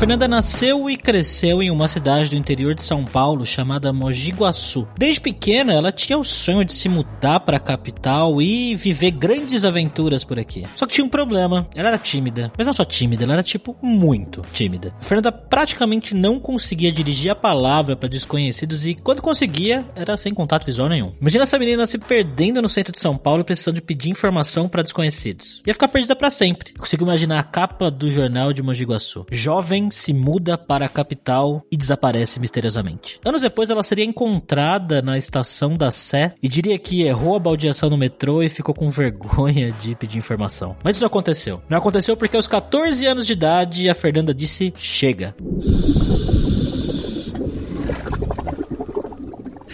Fernanda nasceu e cresceu em uma cidade do interior de São Paulo chamada Mogi Guaçu. Desde pequena, ela tinha o sonho de se mudar para a capital e viver grandes aventuras por aqui. Só que tinha um problema. Ela era tímida, mas não só tímida, ela era tipo muito tímida. A Fernanda praticamente não conseguia dirigir a palavra para desconhecidos e quando conseguia, era sem contato visual nenhum. Imagina essa menina se perdendo no centro de São Paulo precisando de pedir informação para desconhecidos. Ia ficar perdida para sempre. consigo imaginar a capa do jornal de Mogi Guaçu. Jovem se muda para a capital e desaparece misteriosamente. Anos depois, ela seria encontrada na estação da Sé e diria que errou a baldeação no metrô e ficou com vergonha de pedir informação. Mas isso não aconteceu. Não aconteceu porque aos 14 anos de idade, a Fernanda disse: chega.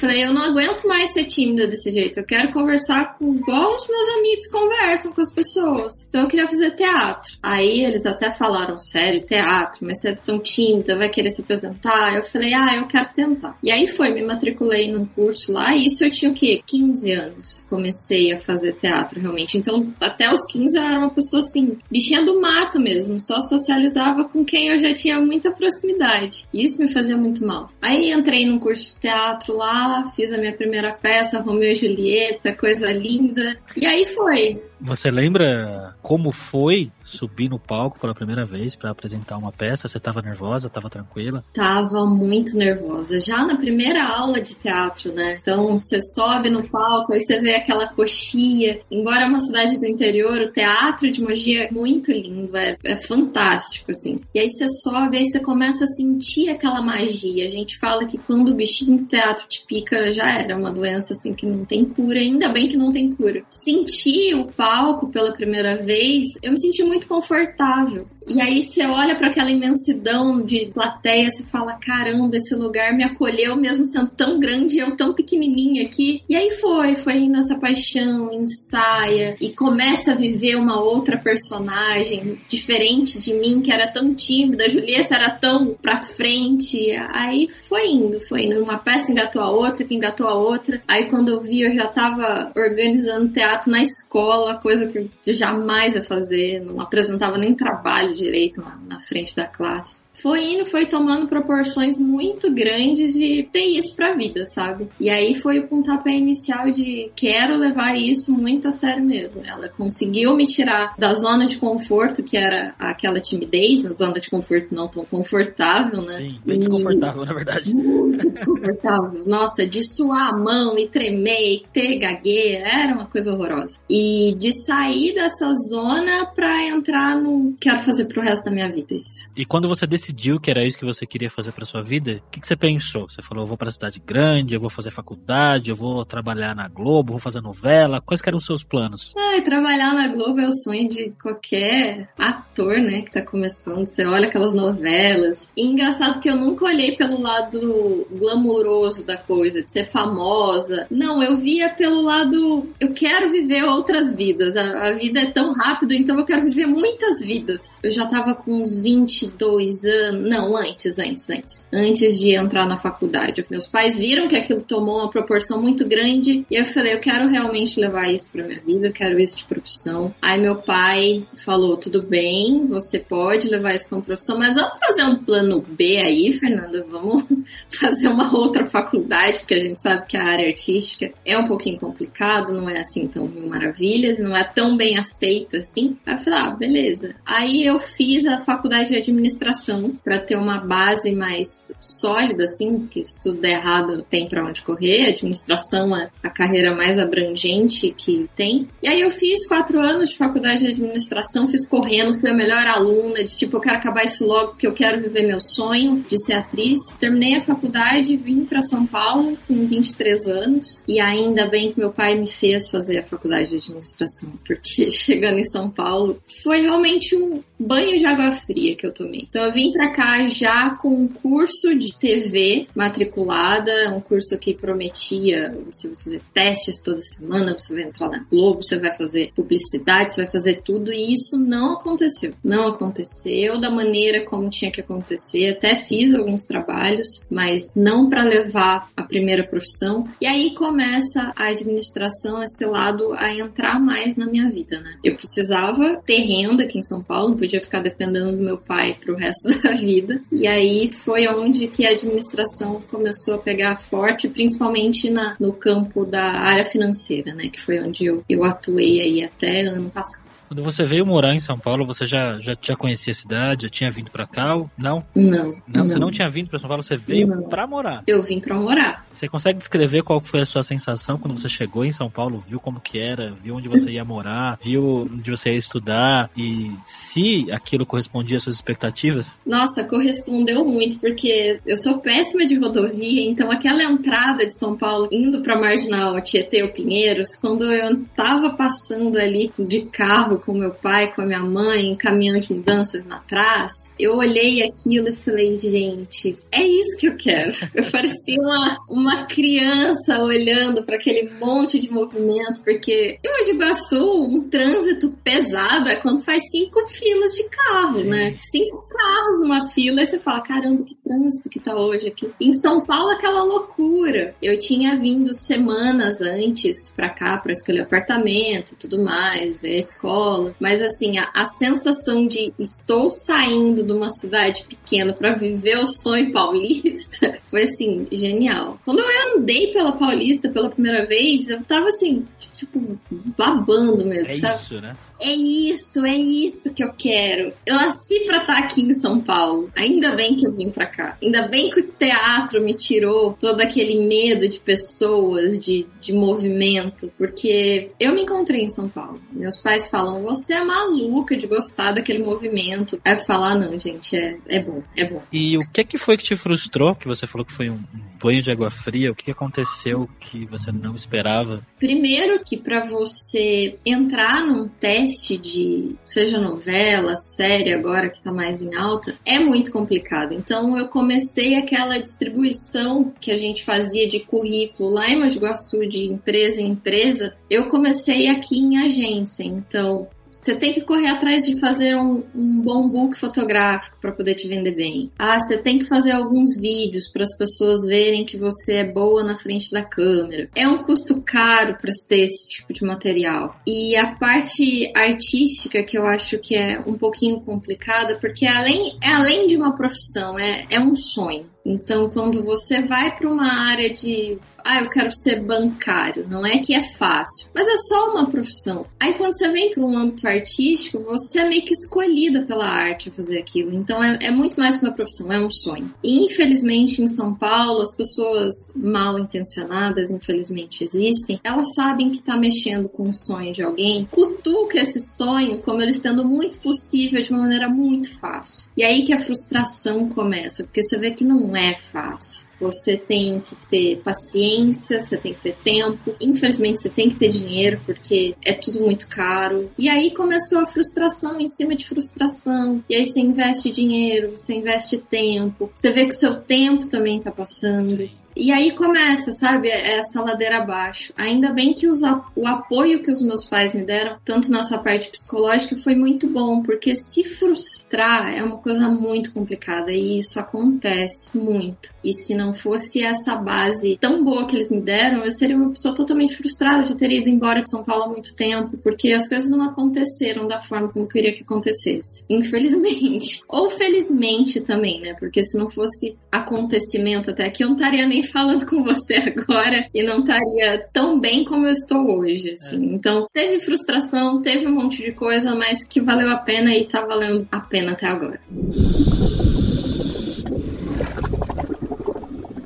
Falei, eu não aguento mais ser tímida desse jeito. Eu quero conversar com igual os meus amigos conversam com as pessoas. Então eu queria fazer teatro. Aí eles até falaram, sério, teatro, mas você é tão tímida, vai querer se apresentar? Eu falei, ah, eu quero tentar. E aí foi, me matriculei num curso lá, e isso eu tinha o quê? 15 anos. Comecei a fazer teatro realmente. Então, até os 15 eu era uma pessoa assim, bichinha do mato mesmo, só socializava com quem eu já tinha muita proximidade. E isso me fazia muito mal. Aí entrei num curso de teatro lá, fiz a minha primeira peça, Romeu e Julieta, coisa linda. E aí foi. Você lembra como foi subir no palco pela primeira vez para apresentar uma peça? Você estava nervosa, estava tranquila? Tava muito nervosa. Já na primeira aula de teatro, né? Então você sobe no palco, aí você vê aquela coxinha. Embora é uma cidade do interior, o teatro de Mogi é muito lindo, é, é fantástico, assim. E aí você sobe, aí você começa a sentir aquela magia. A gente fala que quando o bichinho do teatro te pica, já era uma doença assim que não tem cura. Ainda bem que não tem cura. Sentir o palco palco pela primeira vez, eu me senti muito confortável. E aí você olha para aquela imensidão de plateia, você fala: caramba, esse lugar me acolheu mesmo sendo tão grande e eu tão pequenininha aqui. E aí foi, foi indo essa paixão, ensaia e começa a viver uma outra personagem diferente de mim, que era tão tímida, a Julieta era tão pra frente. Aí foi indo, foi indo. Uma peça engatou a outra, que engatou a outra. Aí quando eu vi, eu já tava organizando teatro na escola, coisa que eu jamais ia fazer, não apresentava nem trabalho direito na, na frente da classe foi indo, foi tomando proporções muito grandes de ter isso pra vida, sabe? E aí foi o pontapé inicial de quero levar isso muito a sério mesmo. Ela conseguiu me tirar da zona de conforto, que era aquela timidez, uma zona de conforto não tão confortável, né? Sim, bem desconfortável, na verdade. Muito desconfortável. Nossa, de suar a mão e tremer e ter gagueira, era uma coisa horrorosa. E de sair dessa zona pra entrar no quero fazer pro resto da minha vida isso. E quando você decidiu decidiu que era isso que você queria fazer para sua vida, o que, que, você pensou? Você falou, eu vou para cidade grande, eu vou fazer faculdade, eu vou trabalhar na Globo, vou fazer novela. Quais eram os seus planos? Ah, trabalhar na Globo é o sonho de qualquer ator, né, que tá começando. Você olha aquelas novelas. E engraçado que eu nunca olhei pelo lado glamouroso da coisa, de ser famosa. Não, eu via pelo lado, eu quero viver outras vidas. A, a vida é tão rápida, então eu quero viver muitas vidas. Eu já tava com uns 22 anos anos, não, antes, antes, antes, antes de entrar na faculdade. Meus pais viram que aquilo tomou uma proporção muito grande e eu falei, eu quero realmente levar isso para minha vida, eu quero isso de profissão. Aí meu pai falou, tudo bem, você pode levar isso como profissão, mas vamos fazer um plano B aí, Fernanda, vamos fazer uma outra faculdade, porque a gente sabe que a área artística é um pouquinho complicado, não é assim tão mil maravilhas, não é tão bem aceito assim. Aí eu falei, ah, beleza. Aí eu fiz a faculdade de administração para ter uma base mais sólida, assim, que se tudo der errado tem para onde correr. A administração é a carreira mais abrangente que tem. E aí eu fiz quatro anos de faculdade de administração, fiz correndo, fui a melhor aluna, de tipo, eu quero acabar isso logo porque eu quero viver meu sonho de ser atriz. Terminei a faculdade, vim para São Paulo com 23 anos e ainda bem que meu pai me fez fazer a faculdade de administração, porque chegando em São Paulo foi realmente um, banho de água fria que eu tomei. Então eu vim para cá já com um curso de TV matriculada, um curso que prometia você vai fazer testes toda semana, você vai entrar na Globo, você vai fazer publicidade, você vai fazer tudo e isso não aconteceu. Não aconteceu da maneira como tinha que acontecer. Até fiz alguns trabalhos, mas não para levar a primeira profissão. E aí começa a administração, esse lado, a entrar mais na minha vida, né? Eu precisava ter renda aqui em São Paulo, podia ficar dependendo do meu pai pro resto da vida. E aí foi onde que a administração começou a pegar forte, principalmente na, no campo da área financeira, né? Que foi onde eu, eu atuei aí até ano passado. Quando você veio morar em São Paulo, você já, já, já conhecia a cidade, já tinha vindo para cá? Não. Não, não, você não tinha vindo para São Paulo, você veio para morar. Eu vim para morar. Você consegue descrever qual foi a sua sensação quando você chegou em São Paulo, viu como que era, viu onde você ia morar, viu onde você ia estudar e se aquilo correspondia às suas expectativas? Nossa, correspondeu muito, porque eu sou péssima de rodovia, então aquela entrada de São Paulo indo para Marginal, Tietê ou Pinheiros, quando eu tava passando ali de carro com meu pai, com a minha mãe, caminhão de mudanças atrás, eu olhei aquilo e falei, gente, é isso que eu quero. Eu parecia uma, uma criança olhando para aquele monte de movimento, porque em Mogi Guaçu, um trânsito pesado é quando faz cinco filas de carro, né? Cinco carros numa fila e você fala, caramba, que trânsito que tá hoje aqui. Em São Paulo, aquela loucura. Eu tinha vindo semanas antes para cá para escolher apartamento e tudo mais, ver a escola escola, mas assim, a, a sensação de estou saindo de uma cidade pequena para viver o sonho paulista foi assim, genial. Quando eu andei pela Paulista pela primeira vez, eu tava assim, tipo, babando mesmo. É sabe? isso, né? É isso, é isso que eu quero. Eu nasci pra estar aqui em São Paulo. Ainda bem que eu vim pra cá. Ainda bem que o teatro me tirou todo aquele medo de pessoas, de, de movimento, porque eu me encontrei em São Paulo. Meus pais falam, você é maluca de gostar daquele movimento. Aí eu falo, ah, não, gente, é, é bom, é bom. E o que que foi que te frustrou? Que você falou que foi um banho de água fria. O que aconteceu que você não esperava? Primeiro que para você entrar num teste de, seja novela, série agora que tá mais em alta, é muito complicado. Então eu comecei aquela distribuição que a gente fazia de currículo lá em Mogi Guaçu, de empresa em empresa, eu comecei aqui em agência. Então você tem que correr atrás de fazer um, um bom book fotográfico para poder te vender bem. Ah, você tem que fazer alguns vídeos para as pessoas verem que você é boa na frente da câmera. É um custo caro para ter esse tipo de material. E a parte artística que eu acho que é um pouquinho complicada, porque além, é além de uma profissão, é, é um sonho. Então, quando você vai para uma área de, ah, eu quero ser bancário, não é que é fácil, mas é só uma profissão. Aí, quando você vem para um âmbito artístico, você é meio que escolhida pela arte a fazer aquilo. Então, é, é muito mais que uma profissão, é um sonho. E, infelizmente, em São Paulo, as pessoas mal intencionadas, infelizmente, existem. Elas sabem que está mexendo com o sonho de alguém, cutuca esse sonho como ele sendo muito possível de uma maneira muito fácil. E aí que a frustração começa, porque você vê que não é fácil. Você tem que ter paciência, você tem que ter tempo. Infelizmente, você tem que ter dinheiro porque é tudo muito caro. E aí começou a frustração em cima de frustração. E aí você investe dinheiro, você investe tempo. Você vê que o seu tempo também tá passando. E aí começa, sabe, essa ladeira abaixo. Ainda bem que os, o apoio que os meus pais me deram, tanto nessa parte psicológica, foi muito bom, porque se frustrar é uma coisa muito complicada e isso acontece muito. E se não fosse essa base tão boa que eles me deram, eu seria uma pessoa totalmente frustrada, já teria ido embora de São Paulo há muito tempo, porque as coisas não aconteceram da forma como eu queria que acontecesse. Infelizmente. Ou felizmente também, né? Porque se não fosse acontecimento até aqui, eu não estaria nem falando com você agora e não estaria tão bem como eu estou hoje, assim. É. Então, teve frustração, teve um monte de coisa, mas que valeu a pena e tá valendo a pena até agora.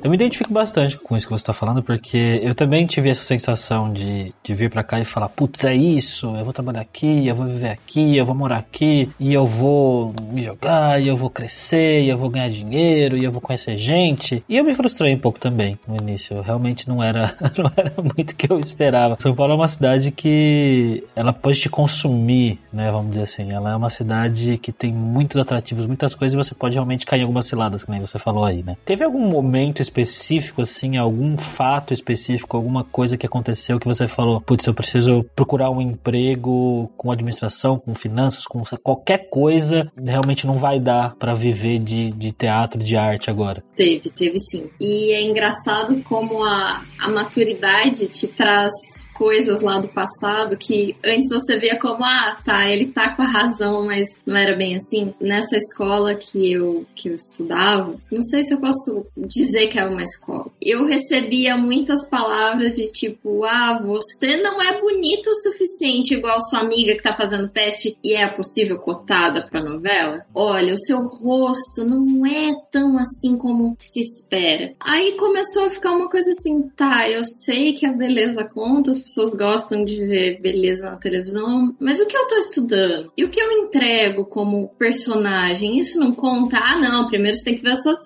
Eu Eu me identifico bastante com isso que você está falando, porque eu também tive essa sensação de, de vir para cá e falar, putz, é isso, eu vou trabalhar aqui, eu vou viver aqui, eu vou morar aqui, e eu vou me jogar, e eu vou crescer, e eu vou ganhar dinheiro, e eu vou conhecer gente. E eu me frustrei um pouco também no início. Realmente não era, não era muito o que eu esperava. São Paulo é uma cidade que ela pode te consumir, né? Vamos dizer assim. Ela é uma cidade que tem muitos atrativos, muitas coisas, e você pode realmente cair em algumas ciladas, como você falou aí, né? Teve algum momento específico, assim, algum fato específico, alguma coisa que aconteceu que você falou, putz, eu preciso procurar um emprego com administração, com finanças, com qualquer coisa, realmente não vai dar para viver de, de teatro, de arte agora? Teve, teve sim. E é engraçado como a, a maturidade te traz coisas lá do passado que antes você via como, ah, tá, ele tá com a razão, mas não era bem assim. Nessa escola que eu, que eu estudava, não sei se eu posso dizer que era uma escola. Eu recebia muitas palavras de tipo, ah, você não é bonita o suficiente igual sua amiga que tá fazendo teste e é possível cotada pra novela. Olha, o seu rosto não é tão assim como se espera. Aí começou a ficar uma coisa assim, tá, eu sei que a beleza conta, pessoas gostam de ver beleza na televisão, mas o que eu tô estudando? E o que eu entrego como personagem? Isso não conta? Ah, não, primeiro você tem que ver essas,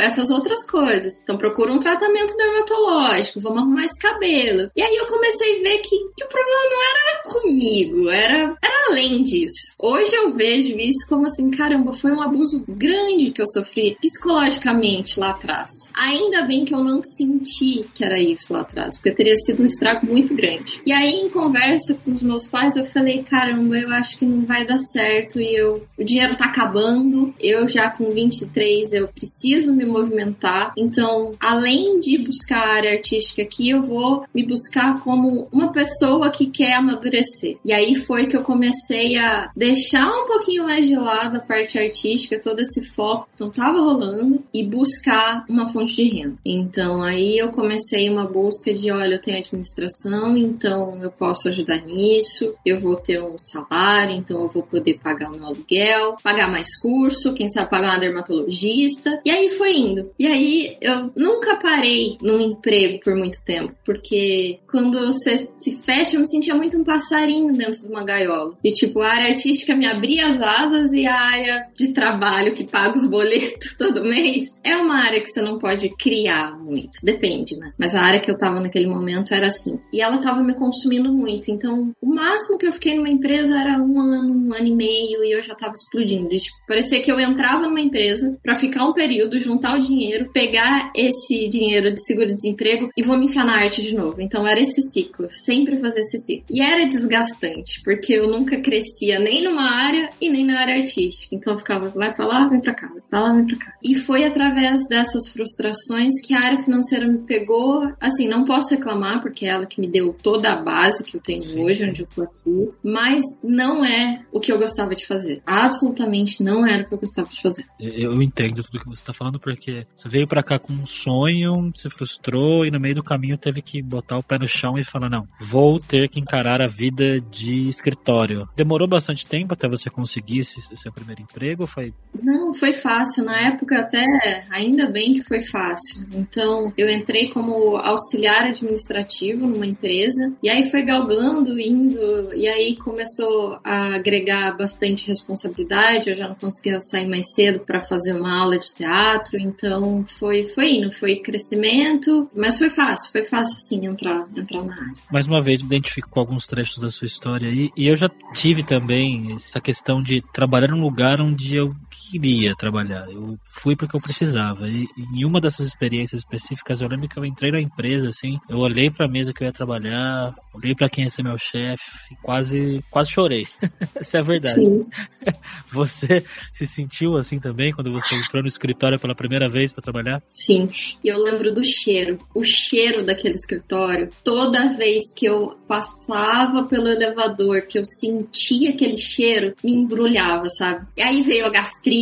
essas outras coisas. Então procura um tratamento dermatológico, vamos arrumar esse cabelo. E aí eu comecei a ver que, que o problema não era comigo, era, era além disso. Hoje eu vejo isso como assim, caramba, foi um abuso grande que eu sofri psicologicamente lá atrás. Ainda bem que eu não senti que era isso lá atrás, porque teria sido um estrago muito grande. E aí, em conversa com os meus pais, eu falei: caramba, eu acho que não vai dar certo e eu, o dinheiro tá acabando. Eu já com 23, eu preciso me movimentar. Então, além de buscar a área artística aqui, eu vou me buscar como uma pessoa que quer amadurecer. E aí foi que eu comecei a deixar um pouquinho mais de lado a parte artística, todo esse foco que não tava rolando e buscar uma fonte de renda. Então, aí eu comecei uma busca de, olha, eu tenho administração, então eu posso ajudar nisso, eu vou ter um salário, então eu vou poder pagar o meu aluguel, pagar mais curso, quem sabe pagar uma dermatologista. E aí foi indo. E aí eu nunca parei num emprego por muito tempo, porque quando você se fecha, eu me sentia muito um passarinho dentro de uma gaiola. E tipo, a área artística me abria as asas e a área de trabalho que paga os boletos todo mês é uma área que você não pode criar muito. Depende, né? Mas a área que eu tava naquele momento era assim. E ela estava me consumindo muito. Então, o máximo que eu fiquei numa empresa era um ano, um ano e meio, e eu já estava explodindo. E, tipo, parecia que eu entrava numa empresa para ficar um período, juntar o dinheiro, pegar esse dinheiro de seguro-desemprego e vou me enfiar na arte de novo. Então, era esse ciclo, sempre fazer esse ciclo. E era desgastante, porque eu nunca crescia nem numa área e nem na área artística. Então, eu ficava, vai pra lá, vem pra cá, vai pra lá, vem pra cá. E foi através dessas frustrações que a área financeira me pegou. Assim, não posso reclamar, porque é ela que me deu toda a base que eu tenho Sim. hoje, onde eu tô aqui, mas não é o que eu gostava de fazer. Absolutamente não era o que eu gostava de fazer. Eu entendo tudo que você tá falando, porque você veio para cá com um sonho, se frustrou e no meio do caminho teve que botar o pé no chão e falar: não, vou ter que encarar a vida de escritório. Demorou bastante tempo até você conseguir esse, seu primeiro emprego? Foi? Não, foi fácil. Na época, até ainda bem que foi fácil. Então, eu entrei como auxiliar administrativo numa empresa empresa. E aí foi galgando, indo, e aí começou a agregar bastante responsabilidade. Eu já não conseguia sair mais cedo para fazer uma aula de teatro, então foi, foi indo, foi crescimento, mas foi fácil, foi fácil sim entrar, entrar na área. Mais uma vez, me identifico com alguns trechos da sua história aí, e eu já tive também essa questão de trabalhar num lugar onde eu queria trabalhar, eu fui porque eu precisava. E, em uma dessas experiências específicas, eu lembro que eu entrei na empresa, assim, eu olhei para a mesa que eu ia trabalhar, olhei para quem ia ser meu chefe, quase, quase chorei. Essa é a verdade. Sim. Você se sentiu assim também quando você entrou no escritório pela primeira vez para trabalhar? Sim, e eu lembro do cheiro, o cheiro daquele escritório. Toda vez que eu passava pelo elevador, que eu sentia aquele cheiro, me embrulhava, sabe? E aí veio a gastrite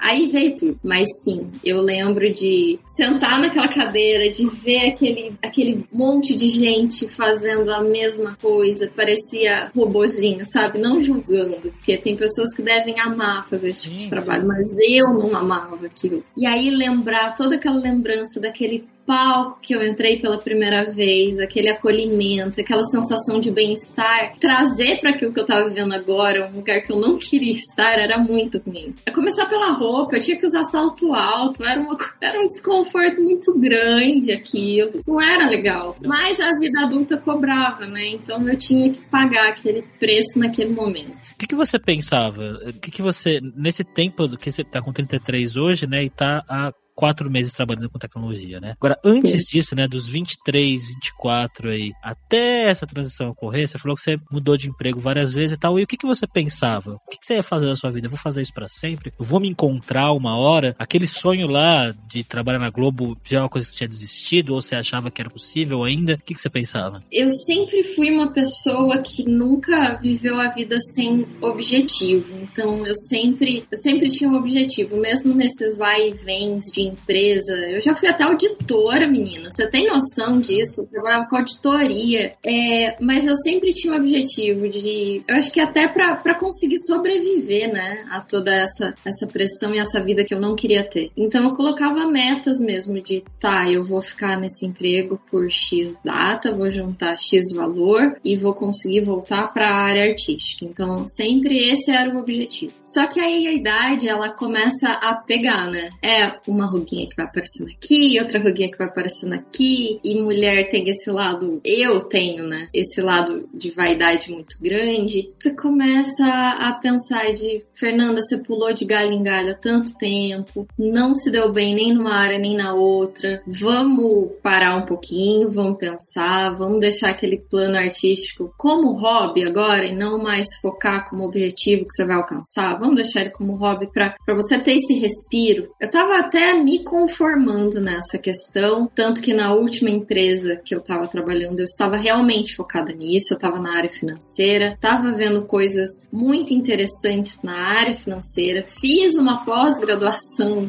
aí veio tudo. Mas sim, eu lembro de sentar naquela cadeira, de ver aquele, aquele monte de gente fazendo a mesma coisa, parecia robozinho, sabe? Não julgando, porque tem pessoas que devem amar fazer esse tipo de trabalho, mas eu não amava aquilo. E aí lembrar toda aquela lembrança daquele palco que eu entrei pela primeira vez, aquele acolhimento, aquela sensação de bem-estar, trazer para aquilo que eu tava vivendo agora, um lugar que eu não queria estar, era muito ruim. A começar pela roupa, eu tinha que usar salto alto, era, uma, era um desconforto muito grande aquilo, não era legal. Mas a vida adulta cobrava, né? Então eu tinha que pagar aquele preço naquele momento. O que, que você pensava? O que, que você, nesse tempo que você tá com 33 hoje, né, e tá há quatro meses trabalhando com tecnologia, né? Agora, antes Sim. disso, né, dos 23, 24 aí, até essa transição ocorrer, você falou que você mudou de emprego várias vezes e tal, e o que, que você pensava? O que, que você ia fazer na sua vida? Eu vou fazer isso para sempre? Eu vou me encontrar uma hora? Aquele sonho lá de trabalhar na Globo já é uma coisa que você tinha desistido ou você achava que era possível ainda? O que, que você pensava? Eu sempre fui uma pessoa que nunca viveu a vida sem objetivo, então eu sempre, eu sempre tinha um objetivo, mesmo nesses vai e vens de empresa. Eu já fui até auditora, menina. Você tem noção disso? Eu trabalhava com auditoria. É, mas eu sempre tinha um objetivo de. Eu acho que até para conseguir sobreviver, né? A toda essa, essa pressão e essa vida que eu não queria ter. Então eu colocava metas mesmo de, tá, eu vou ficar nesse emprego por X data, vou juntar X valor e vou conseguir voltar para a área artística. Então sempre esse era o objetivo. Só que aí a idade ela começa a pegar, né? É uma ruguinha que vai aparecendo aqui, outra ruguinha que vai aparecendo aqui, e mulher tem esse lado, eu tenho, né? Esse lado de vaidade muito grande. Você começa a pensar de, Fernanda, você pulou de galho em galho há tanto tempo, não se deu bem nem numa área nem na outra. Vamos parar um pouquinho, vamos pensar, vamos deixar aquele plano artístico como hobby agora e não mais focar como objetivo que você vai alcançar. Vamos deixar ele como hobby para você ter esse respiro. Eu tava até me conformando nessa questão, tanto que na última empresa que eu estava trabalhando, eu estava realmente focada nisso, eu estava na área financeira, estava vendo coisas muito interessantes na área financeira, fiz uma pós-graduação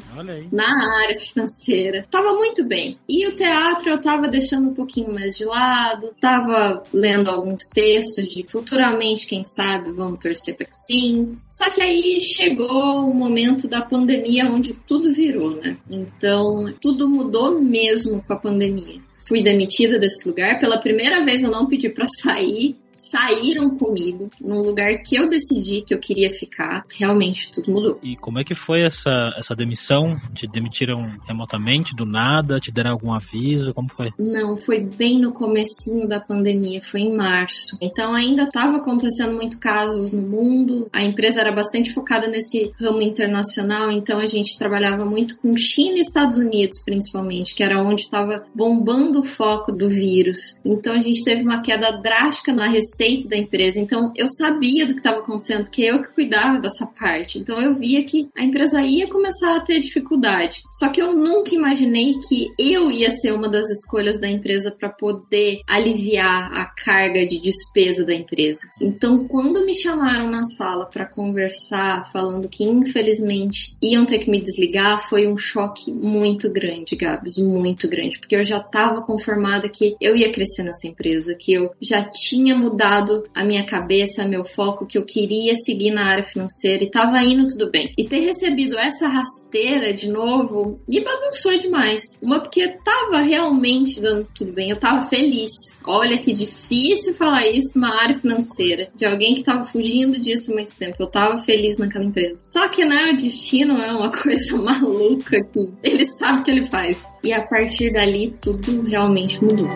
na área financeira, estava muito bem. E o teatro eu estava deixando um pouquinho mais de lado, estava lendo alguns textos de futuramente, quem sabe, vamos torcer para que sim. Só que aí chegou o momento da pandemia onde tudo virou, né? Então, tudo mudou mesmo com a pandemia. Fui demitida desse lugar. Pela primeira vez eu não pedi para sair saíram comigo num lugar que eu decidi que eu queria ficar. Realmente tudo mudou. E como é que foi essa, essa demissão? Te demitiram remotamente, do nada? Te deram algum aviso? Como foi? Não, foi bem no comecinho da pandemia, foi em março. Então ainda estava acontecendo muito casos no mundo. A empresa era bastante focada nesse ramo internacional, então a gente trabalhava muito com China e Estados Unidos, principalmente, que era onde estava bombando o foco do vírus. Então a gente teve uma queda drástica na receita receita da empresa. Então eu sabia do que estava acontecendo, porque eu que cuidava dessa parte. Então eu via que a empresa ia começar a ter dificuldade. Só que eu nunca imaginei que eu ia ser uma das escolhas da empresa para poder aliviar a carga de despesa da empresa. Então quando me chamaram na sala para conversar, falando que infelizmente iam ter que me desligar, foi um choque muito grande, Gabs, muito grande, porque eu já estava conformada que eu ia crescer nessa empresa, que eu já tinha mudado mudado a minha cabeça, meu foco, que eu queria seguir na área financeira e tava indo tudo bem. E ter recebido essa rasteira de novo me bagunçou demais. Uma porque tava realmente dando tudo bem, eu tava feliz. Olha que difícil falar isso numa área financeira, de alguém que tava fugindo disso há muito tempo. Eu tava feliz naquela empresa. Só que, né, o destino é uma coisa maluca que ele sabe o que ele faz. E a partir dali tudo realmente mudou.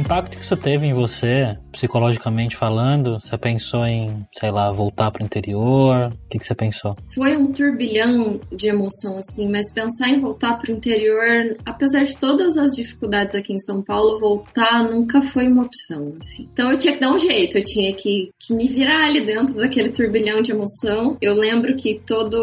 Impacto que isso teve em você psicologicamente falando? Você pensou em, sei lá, voltar para o interior? O que, que você pensou? Foi um turbilhão de emoção, assim, mas pensar em voltar para o interior, apesar de todas as dificuldades aqui em São Paulo, voltar nunca foi uma opção, assim. Então eu tinha que dar um jeito, eu tinha que, que me virar ali dentro daquele turbilhão de emoção. Eu lembro que todos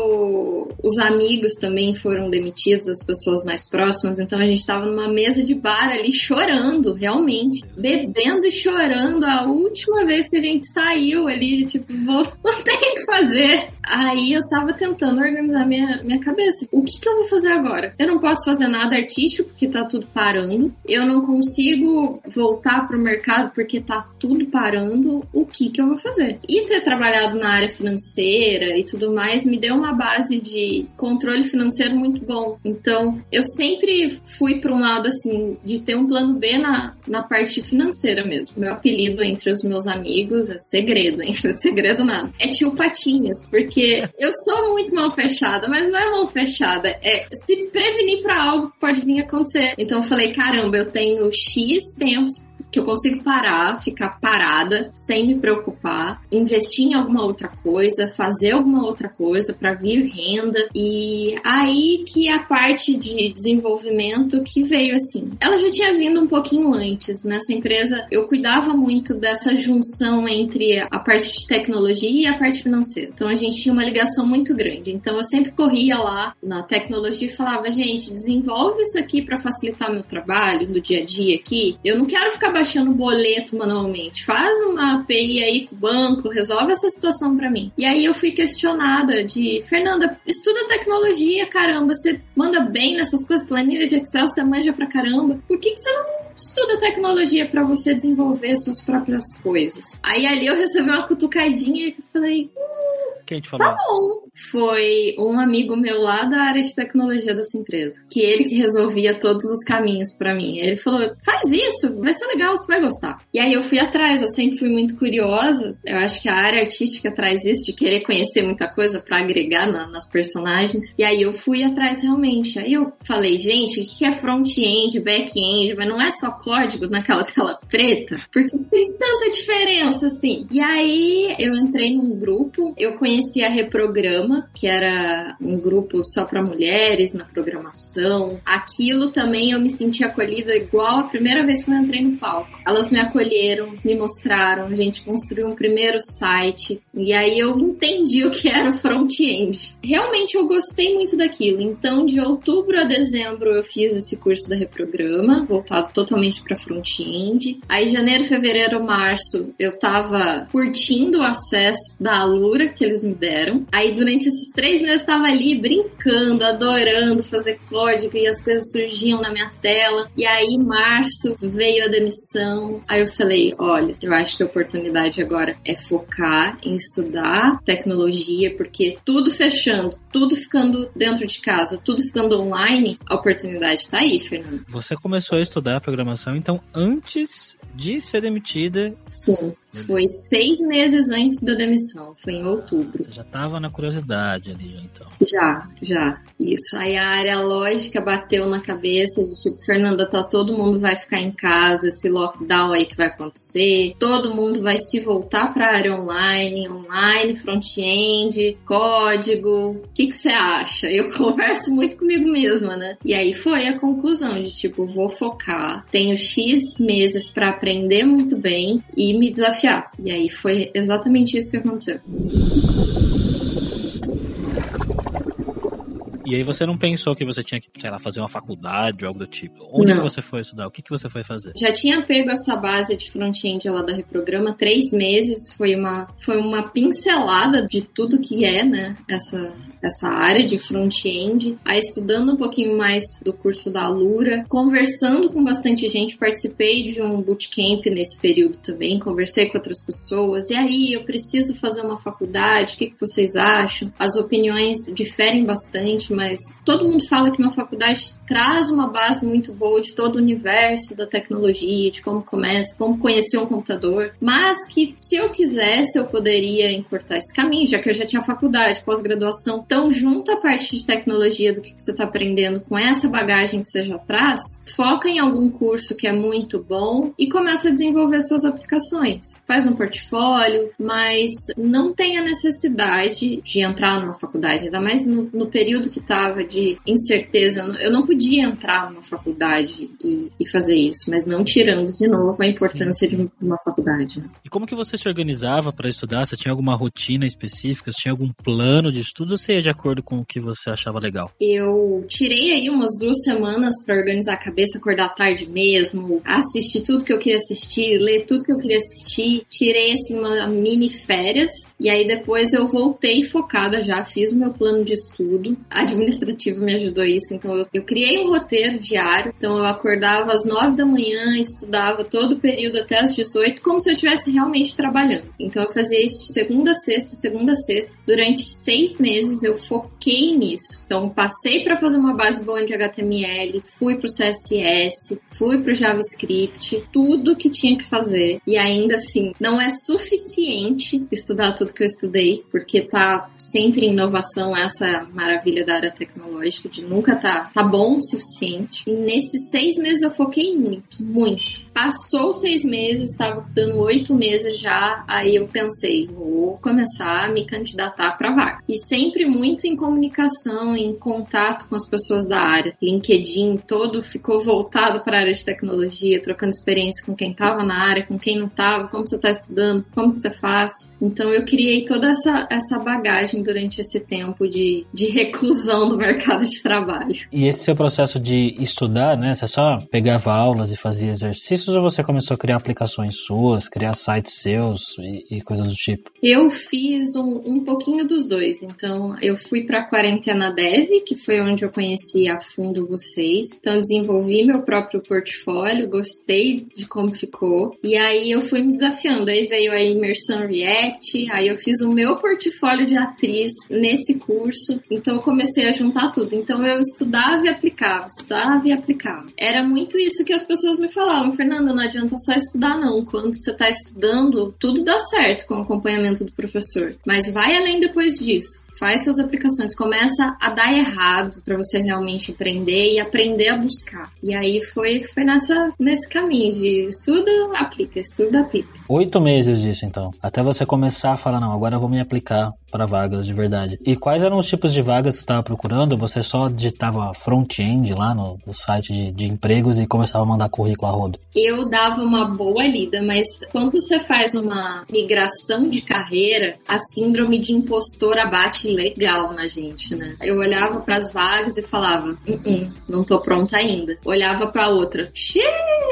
os amigos também foram demitidos, as pessoas mais próximas, então a gente estava numa mesa de bar ali chorando, realmente, bebendo e chorando a última vez que a gente saiu ali, tipo, vou, não tem que fazer. Aí eu tava tentando organizar minha, minha cabeça. O que que eu vou fazer agora? Eu não posso fazer nada artístico porque tá tudo parando. Eu não consigo voltar pro mercado porque tá tudo parando. O que que eu vou fazer? E ter trabalhado na área financeira e tudo mais me deu uma base de controle financeiro muito bom. Então, eu sempre fui para um lado assim de ter um plano B na, na parte financeira mesmo. Meu apelido entre os meus amigos é segredo, hein? Segredo nada. É tio Patinhas, porque eu sou muito mal fechada, mas não é mal fechada. É se prevenir para algo que pode vir acontecer. Então eu falei, caramba, eu tenho X tempos que eu consigo parar, ficar parada, sem me preocupar, investir em alguma outra coisa, fazer alguma outra coisa para vir renda. E aí que a parte de desenvolvimento que veio assim. Ela já tinha vindo um pouquinho antes. Nessa empresa, eu cuidava muito dessa junção entre a parte de tecnologia e a parte financeira. Então a gente tinha uma ligação muito grande. Então eu sempre corria lá na tecnologia e falava, gente, desenvolve isso aqui para facilitar meu trabalho no dia a dia aqui. Eu não quero ficar baixando boleto manualmente. Faz uma API aí com o banco, resolve essa situação para mim. E aí eu fui questionada de, Fernanda, estuda tecnologia, caramba, você manda bem nessas coisas, planilha de Excel, você manja pra caramba. Por que, que você não estuda tecnologia para você desenvolver suas próprias coisas? Aí ali eu recebi uma cutucadinha e falei, hum, quem te falou? Tá bom. Foi um amigo meu lá da área de tecnologia dessa empresa. Que ele que resolvia todos os caminhos para mim. Ele falou: faz isso, vai ser legal, você vai gostar. E aí eu fui atrás, eu sempre fui muito curiosa. Eu acho que a área artística traz isso, de querer conhecer muita coisa para agregar na, nas personagens. E aí eu fui atrás realmente. Aí eu falei, gente, o que é front-end, back-end? Mas não é só código naquela tela preta? Porque tem tanta diferença assim. E aí eu entrei num grupo, eu conheci a Reprograma, que era um grupo só para mulheres na programação. Aquilo também eu me senti acolhida igual a primeira vez que eu entrei no palco. Elas me acolheram, me mostraram, a gente construiu um primeiro site e aí eu entendi o que era front-end. Realmente eu gostei muito daquilo. Então, de outubro a dezembro eu fiz esse curso da Reprograma, voltado totalmente para front-end. Aí janeiro, fevereiro, março eu tava curtindo o acesso da Alura que eles me deram. Aí durante esses três meses estava ali brincando, adorando fazer código e as coisas surgiam na minha tela. E aí, em março, veio a demissão. Aí eu falei: olha, eu acho que a oportunidade agora é focar em estudar tecnologia, porque tudo fechando, tudo ficando dentro de casa, tudo ficando online, a oportunidade está aí, Fernando. Você começou a estudar programação, então antes de ser demitida. Sim, foi seis meses antes da demissão, foi em outubro. Você já estava na curiosidade ali, então. Já, já. Isso. Aí a área lógica bateu na cabeça de tipo, Fernanda, tá todo mundo vai ficar em casa, esse lockdown aí que vai acontecer, todo mundo vai se voltar para a área online, online, front-end, código. O que que você acha? Eu converso muito comigo mesma, né? E aí foi a conclusão de tipo, vou focar, tenho X meses para aprender muito bem e me desafiar. E aí foi exatamente isso que aconteceu. E aí você não pensou que você tinha que, sei lá, fazer uma faculdade ou algo do tipo? Onde que você foi estudar? O que, que você foi fazer? Já tinha pego essa base de front-end lá da Reprograma, três meses, foi uma, foi uma pincelada de tudo que é, né, essa, essa área de front-end. Aí estudando um pouquinho mais do curso da Alura, conversando com bastante gente, participei de um bootcamp nesse período também, conversei com outras pessoas, e aí eu preciso fazer uma faculdade, o que, que vocês acham? As opiniões diferem bastante, mas todo mundo fala que uma faculdade traz uma base muito boa de todo o universo da tecnologia, de como começa, como conhecer um computador, mas que se eu quisesse eu poderia encurtar esse caminho, já que eu já tinha faculdade, pós-graduação, então junta a parte de tecnologia do que você está aprendendo com essa bagagem que você já traz, foca em algum curso que é muito bom e começa a desenvolver suas aplicações. Faz um portfólio, mas não tem a necessidade de entrar numa faculdade, ainda mais no, no período que estava de incerteza. Eu não podia entrar numa faculdade e, e, fazer isso, mas não tirando de novo a importância sim, de uma faculdade. E como que você se organizava para estudar? Você tinha alguma rotina específica? Você tinha algum plano de estudo ou de acordo com o que você achava legal? Eu tirei aí umas duas semanas para organizar a cabeça, acordar tarde mesmo, assistir tudo que eu queria assistir, ler tudo que eu queria assistir. Tirei assim uma mini férias e aí depois eu voltei focada já, fiz o meu plano de estudo. A administrativa me ajudou isso, então eu, eu criei um roteiro diário. Então eu acordava às nove da manhã, estudava todo o período até às 18, como se eu estivesse realmente trabalhando. Então eu fazia isso de segunda a sexta, segunda a sexta. Durante seis meses eu foquei nisso. Então passei para fazer uma base boa de HTML, fui pro CSS, fui pro JavaScript, tudo que tinha que fazer. E ainda assim, não é suficiente estudar tudo que eu estudei, porque tá sempre em inovação essa maravilha da área tecnológica, de nunca tá, tá bom o suficiente. E nesses seis meses eu foquei muito, muito. Passou seis meses, estava dando oito meses já, aí eu pensei, vou começar a me candidatar para vaga. E sempre muito em comunicação, em contato com as pessoas da área. LinkedIn todo ficou voltado para a área de tecnologia, trocando experiência com quem estava na área, com quem não estava, como você está estudando, como você faz. Então eu criei toda essa, essa bagagem durante esse tempo de, de reclusão do mercado de trabalho. E esse seu processo de estudar, né? Você só pegava aulas e fazia exercícios ou você começou a criar aplicações suas, criar sites seus e, e coisas do tipo? Eu fiz um, um pouquinho dos dois. Então, eu fui para Quarentena Dev, que foi onde eu conheci a fundo vocês. Então, desenvolvi meu próprio portfólio, gostei de como ficou. E aí, eu fui me desafiando. Aí veio a imersão React, aí eu fiz o meu portfólio de atriz nesse curso. Então, eu comecei a juntar tudo. Então, eu estudava e aplicava, estudava e aplicava. Era muito isso que as pessoas me falavam, Não adianta só estudar não. Quando você está estudando, tudo dá certo com o acompanhamento do professor. Mas vai além depois disso faz suas aplicações, começa a dar errado para você realmente aprender e aprender a buscar. E aí foi, foi nessa, nesse caminho de estudo, aplica, estudo, aplica. Oito meses disso, então. Até você começar a falar, não, agora eu vou me aplicar para vagas de verdade. E quais eram os tipos de vagas que você estava procurando? Você só digitava front-end lá no, no site de, de, empregos e começava a mandar currículo a rodo? Eu dava uma boa lida, mas quando você faz uma migração de carreira, a síndrome de impostora bate legal na gente, né? Eu olhava para as vagas e falava, uh não tô pronta ainda. Olhava para outra,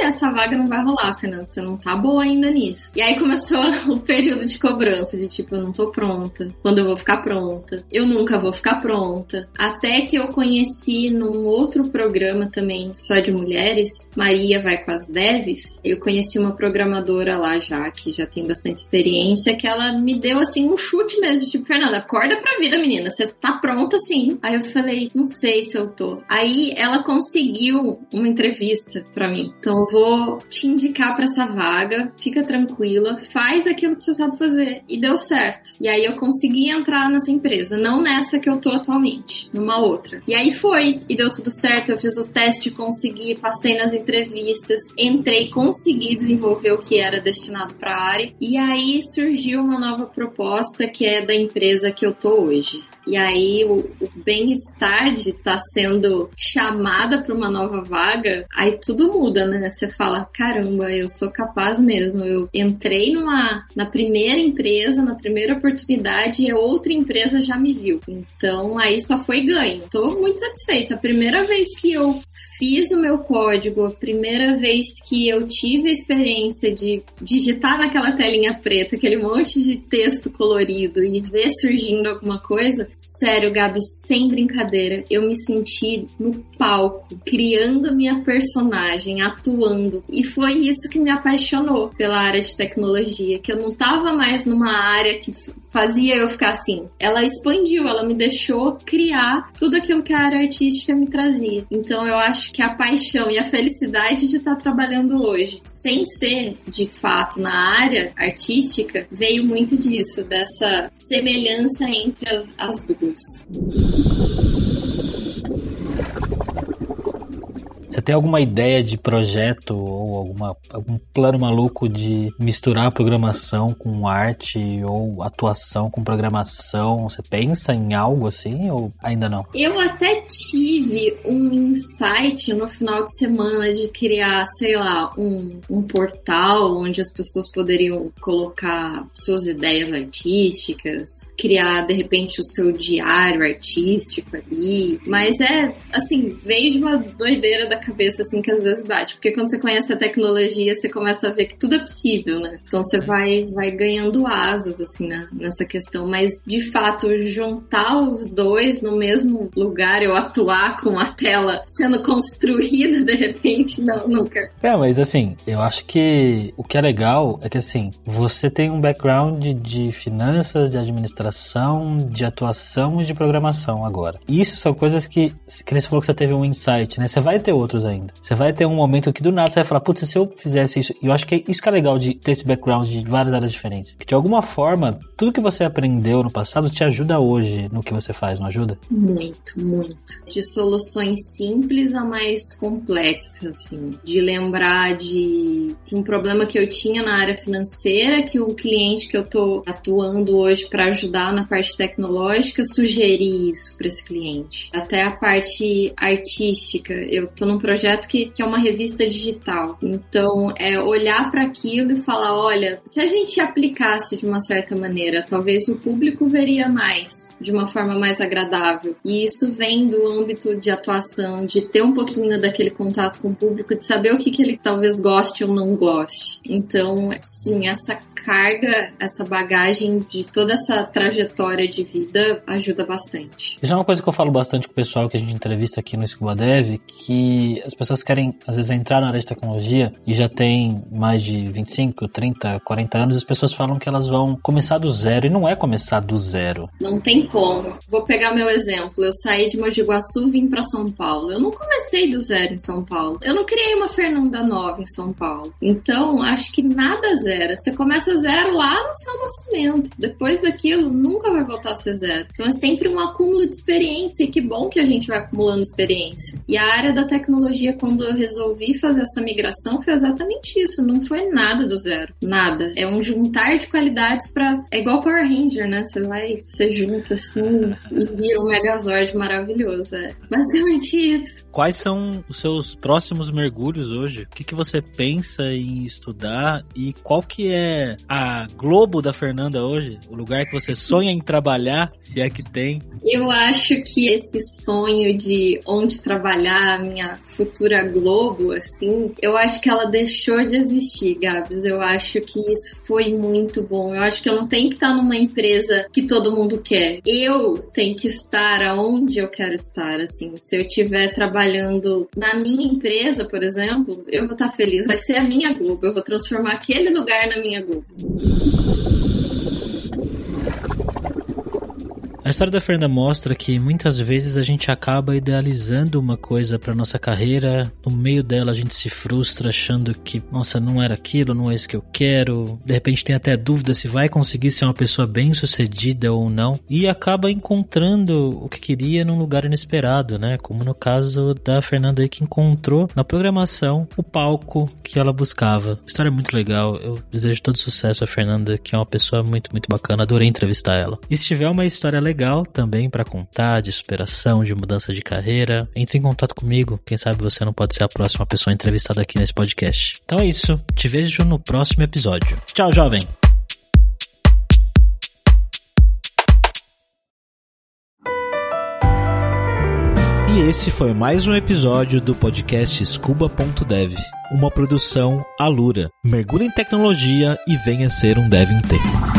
essa vaga não vai rolar, Fernando, você não tá boa ainda nisso. E aí começou o período de cobrança, de tipo, eu não tô pronta. Quando eu vou ficar pronta? Eu nunca vou ficar pronta. Até que eu conheci num outro programa também, só de mulheres, Maria vai com as devs, eu conheci uma programadora lá já, que já tem bastante experiência, que ela me deu assim um chute mesmo, tipo, Fernanda, acorda pra vida vida, menina, você tá pronta sim. Aí eu falei, não sei se eu tô. Aí ela conseguiu uma entrevista para mim. Então eu vou te indicar para essa vaga, fica tranquila, faz aquilo que você sabe fazer. E deu certo. E aí eu consegui entrar nessa empresa, não nessa que eu tô atualmente, numa outra. E aí foi, e deu tudo certo. Eu fiz o teste, consegui, passei nas entrevistas, entrei, consegui desenvolver o que era destinado para a área. E aí surgiu uma nova proposta que é da empresa que eu tô hoje hoje. E aí o, o bem-estar de estar tá sendo chamada para uma nova vaga, aí tudo muda, né? Você fala, caramba, eu sou capaz mesmo. Eu entrei numa na primeira empresa, na primeira oportunidade e outra empresa já me viu. Então aí só foi ganho. Tô muito satisfeita. A primeira vez que eu fiz o meu código, a primeira vez que eu tive a experiência de digitar naquela telinha preta, aquele monte de texto colorido e ver surgindo alguma coisa, sério, Gabi, sem brincadeira, eu me senti no palco, criando minha personagem, atuando. E foi isso que me apaixonou pela área de tecnologia, que eu não tava mais numa área que fazia eu ficar assim. Ela expandiu, ela me deixou criar tudo aquilo que a área artística me trazia. Então eu acho que a paixão e a felicidade de estar trabalhando hoje, sem ser de fato na área artística, veio muito disso, dessa semelhança entre as duas. Você tem alguma ideia de projeto ou alguma, algum plano maluco de misturar programação com arte ou atuação com programação? Você pensa em algo assim ou ainda não? Eu até tive um insight no final de semana de criar, sei lá, um, um portal onde as pessoas poderiam colocar suas ideias artísticas, criar de repente o seu diário artístico ali. Mas é, assim, veio de uma doideira da cabeça, assim, que às vezes bate. Porque quando você conhece a tecnologia, você começa a ver que tudo é possível, né? Então você vai, vai ganhando asas, assim, né? nessa questão. Mas, de fato, juntar os dois no mesmo lugar, eu atuar com a tela sendo construída, de repente, não, nunca. É, mas assim, eu acho que o que é legal é que, assim, você tem um background de finanças, de administração, de atuação e de programação agora. Isso são coisas que, que você falou que você teve um insight, né? Você vai ter outros ainda. Você vai ter um momento que do nada você vai falar, putz, se eu fizesse isso. E eu acho que é isso que é legal de ter esse background de várias áreas diferentes. Que de alguma forma, tudo que você aprendeu no passado te ajuda hoje no que você faz, não ajuda? Muito, muito. De soluções simples a mais complexas, assim. De lembrar de, de um problema que eu tinha na área financeira, que o cliente que eu tô atuando hoje para ajudar na parte tecnológica sugerir isso para esse cliente. Até a parte artística, eu tô num projeto que, que é uma revista digital. Então, é olhar para aquilo e falar, olha, se a gente aplicasse de uma certa maneira, talvez o público veria mais, de uma forma mais agradável. E isso vem do âmbito de atuação, de ter um pouquinho daquele contato com o público, de saber o que, que ele talvez goste ou não goste. Então, sim, essa carga, essa bagagem de toda essa trajetória de vida ajuda bastante. Isso é uma coisa que eu falo bastante com o pessoal que a gente entrevista aqui no Scuba Dev, que as pessoas querem, às vezes, entrar na área de tecnologia e já tem mais de 25, 30, 40 anos, as pessoas falam que elas vão começar do zero e não é começar do zero. Não tem como. Vou pegar meu exemplo. Eu saí de Mogi Guaçu e vim para São Paulo. Eu não comecei do zero em São Paulo. Eu não criei uma Fernanda Nova em São Paulo. Então, acho que nada zero. Você começa zero lá no seu nascimento. Depois daquilo, nunca vai voltar a ser zero. Então, é sempre um acúmulo de experiência. E que bom que a gente vai acumulando experiência. E a área da tecnologia, quando eu resolvi fazer essa migração, foi exatamente isso. Não foi nada do zero. Nada. É um juntar de qualidades para É igual Power Ranger, né? Você vai, você junta assim e vira um Megazord maravilhoso. É basicamente isso. Quais são os seus próximos mergulhos hoje? O que, que você pensa em estudar e qual que é a Globo da Fernanda hoje? O lugar que você sonha em trabalhar, se é que tem? Eu acho que esse sonho de onde trabalhar a minha futura Globo, assim, eu acho que ela deixou de existir, Gabs. Eu acho que isso foi muito bom. Eu acho que eu não tenho que estar numa empresa que todo mundo quer. Eu tenho que estar aonde eu quero estar, assim. Se eu estiver trabalhando na minha empresa, por exemplo, eu vou estar feliz. Vai ser a minha Globo. Eu vou transformar aquele lugar na minha Globo. A história da Fernanda mostra que muitas vezes a gente acaba idealizando uma coisa para nossa carreira, no meio dela a gente se frustra achando que, nossa, não era aquilo, não é isso que eu quero. De repente tem até dúvida se vai conseguir ser uma pessoa bem-sucedida ou não e acaba encontrando o que queria num lugar inesperado, né? Como no caso da Fernanda aí que encontrou na programação o palco que ela buscava. História é muito legal. Eu desejo todo sucesso a Fernanda, que é uma pessoa muito, muito bacana. Adorei entrevistar ela. E se tiver uma história legal legal também para contar de superação, de mudança de carreira, entre em contato comigo. Quem sabe você não pode ser a próxima pessoa entrevistada aqui nesse podcast. Então é isso. Te vejo no próximo episódio. Tchau, jovem! E esse foi mais um episódio do podcast Scuba.dev, uma produção Alura. Mergulhe em tecnologia e venha ser um dev inteiro.